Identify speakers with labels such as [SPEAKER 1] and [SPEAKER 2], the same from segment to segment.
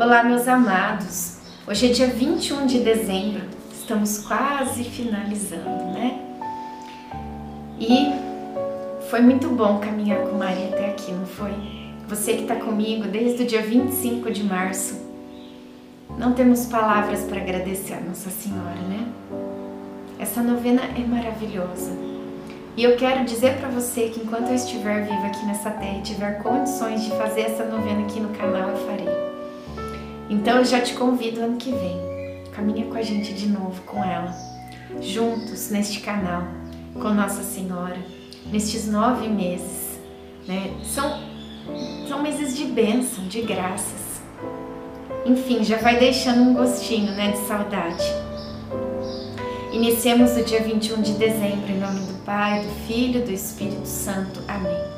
[SPEAKER 1] Olá, meus amados. Hoje é dia 21 de dezembro, estamos quase finalizando, né? E foi muito bom caminhar com Maria até aqui, não foi? Você que está comigo desde o dia 25 de março. Não temos palavras para agradecer a Nossa Senhora, né? Essa novena é maravilhosa. E eu quero dizer para você que enquanto eu estiver viva aqui nessa terra e tiver condições de fazer essa novena aqui no canal, eu farei. Então eu já te convido ano que vem. Caminha com a gente de novo com ela, juntos neste canal, com Nossa Senhora, nestes nove meses. Né? São, são meses de bênção, de graças. Enfim, já vai deixando um gostinho né, de saudade. Iniciemos o dia 21 de dezembro em nome do Pai, do Filho e do Espírito Santo. Amém.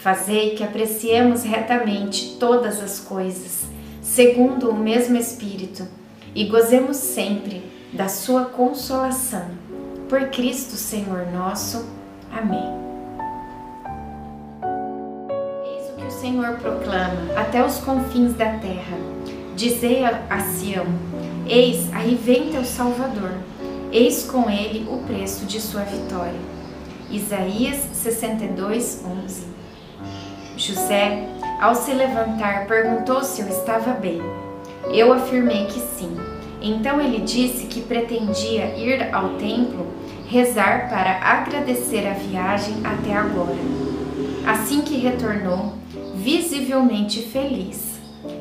[SPEAKER 1] Fazei que apreciemos retamente todas as coisas, segundo o mesmo Espírito, e gozemos sempre da Sua consolação. Por Cristo Senhor nosso. Amém. Eis o que o Senhor proclama até os confins da terra. Dizei a Sião: Eis, aí vem teu Salvador. Eis com ele o preço de sua vitória. Isaías 62, 11 José, ao se levantar, perguntou se eu estava bem. Eu afirmei que sim. Então ele disse que pretendia ir ao templo rezar para agradecer a viagem até agora. Assim que retornou, visivelmente feliz,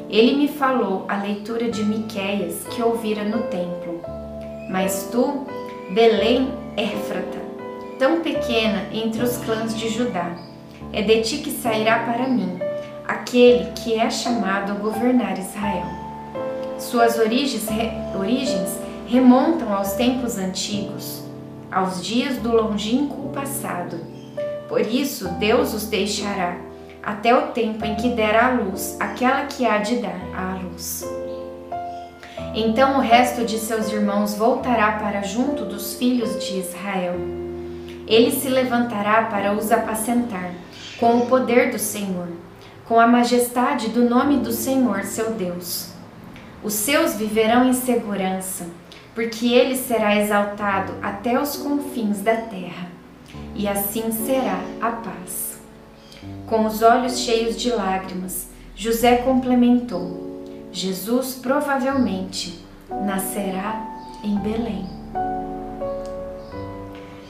[SPEAKER 1] ele me falou a leitura de Miqueias que ouvira no templo. Mas tu, Belém Éfrata, tão pequena entre os clãs de Judá, é de ti que sairá para mim aquele que é chamado a governar Israel. Suas origens, re, origens remontam aos tempos antigos, aos dias do longínquo passado. Por isso, Deus os deixará até o tempo em que der à luz aquela que há de dar à luz. Então o resto de seus irmãos voltará para junto dos filhos de Israel. Ele se levantará para os apacentar com o poder do Senhor, com a majestade do nome do Senhor, seu Deus. Os seus viverão em segurança, porque ele será exaltado até os confins da terra, e assim será a paz. Com os olhos cheios de lágrimas, José complementou: Jesus provavelmente nascerá em Belém.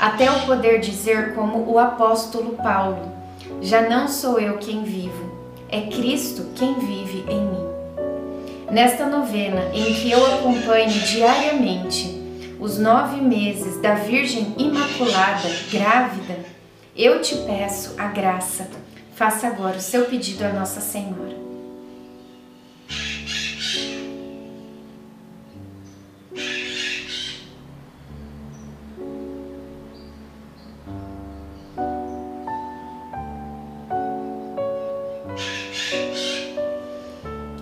[SPEAKER 1] até o poder dizer, como o apóstolo Paulo: Já não sou eu quem vivo é Cristo quem vive em mim. Nesta novena, em que eu acompanho diariamente os nove meses da Virgem Imaculada grávida, eu te peço a graça. Faça agora o seu pedido a Nossa Senhora.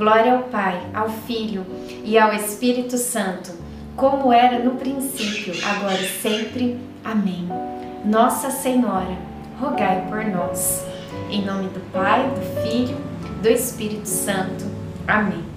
[SPEAKER 1] Glória ao Pai, ao Filho e ao Espírito Santo, como era no princípio, agora e sempre. Amém. Nossa Senhora, rogai por nós. Em nome do Pai, do Filho, do Espírito Santo. Amém.